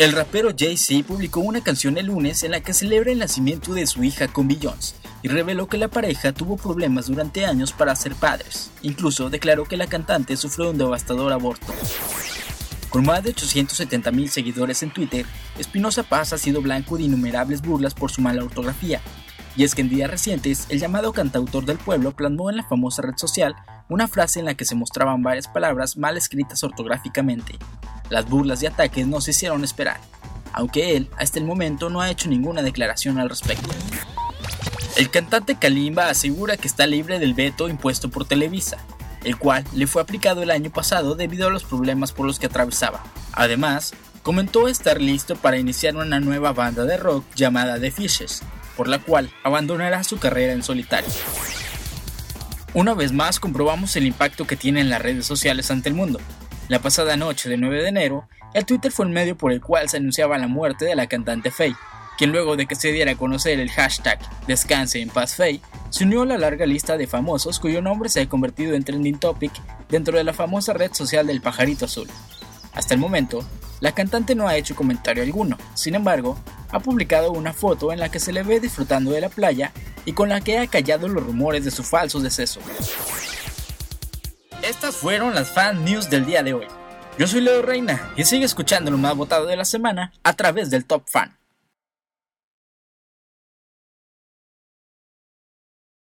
El rapero Jay-Z publicó una canción el lunes en la que celebra el nacimiento de su hija con Jones y reveló que la pareja tuvo problemas durante años para ser padres. Incluso declaró que la cantante sufrió un devastador aborto. Con más de 870.000 seguidores en Twitter, Espinosa Paz ha sido blanco de innumerables burlas por su mala ortografía. Y es que en días recientes, el llamado cantautor del pueblo plasmó en la famosa red social una frase en la que se mostraban varias palabras mal escritas ortográficamente, las burlas y ataques no se hicieron esperar, aunque él hasta el momento no ha hecho ninguna declaración al respecto. El cantante Kalimba asegura que está libre del veto impuesto por Televisa, el cual le fue aplicado el año pasado debido a los problemas por los que atravesaba. Además, comentó estar listo para iniciar una nueva banda de rock llamada The Fishes, por la cual abandonará su carrera en solitario. Una vez más comprobamos el impacto que tienen las redes sociales ante el mundo, la pasada noche del 9 de enero, el Twitter fue el medio por el cual se anunciaba la muerte de la cantante Faye, quien luego de que se diera a conocer el hashtag Descanse en paz Faye, se unió a la larga lista de famosos cuyo nombre se ha convertido en trending topic dentro de la famosa red social del pajarito azul. Hasta el momento, la cantante no ha hecho comentario alguno, sin embargo, ha publicado una foto en la que se le ve disfrutando de la playa y con la que ha callado los rumores de su falso deceso. Estas fueron las fan news del día de hoy. Yo soy Leo Reina y sigue escuchando lo más votado de la semana a través del Top Fan.